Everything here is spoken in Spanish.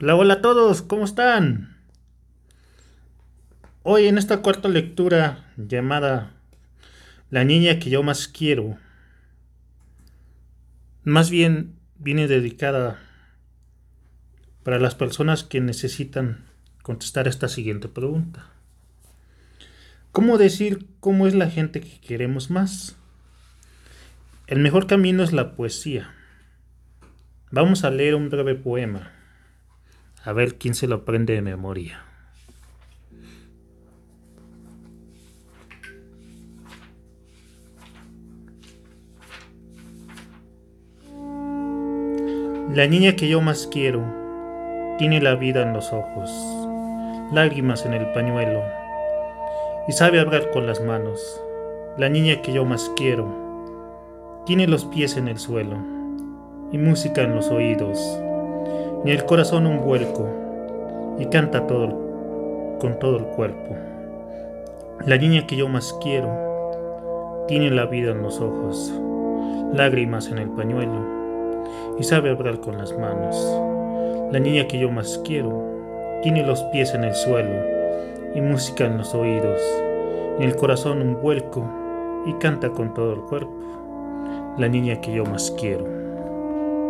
Hola, hola a todos, ¿cómo están? Hoy en esta cuarta lectura llamada La niña que yo más quiero, más bien viene dedicada para las personas que necesitan contestar esta siguiente pregunta. ¿Cómo decir cómo es la gente que queremos más? El mejor camino es la poesía. Vamos a leer un breve poema. A ver quién se lo aprende de memoria. La niña que yo más quiero tiene la vida en los ojos, lágrimas en el pañuelo y sabe hablar con las manos. La niña que yo más quiero tiene los pies en el suelo y música en los oídos ni el corazón un vuelco, y canta todo con todo el cuerpo. La niña que yo más quiero tiene la vida en los ojos, lágrimas en el pañuelo, y sabe hablar con las manos. La niña que yo más quiero tiene los pies en el suelo, y música en los oídos, y el corazón un vuelco, y canta con todo el cuerpo. La niña que yo más quiero.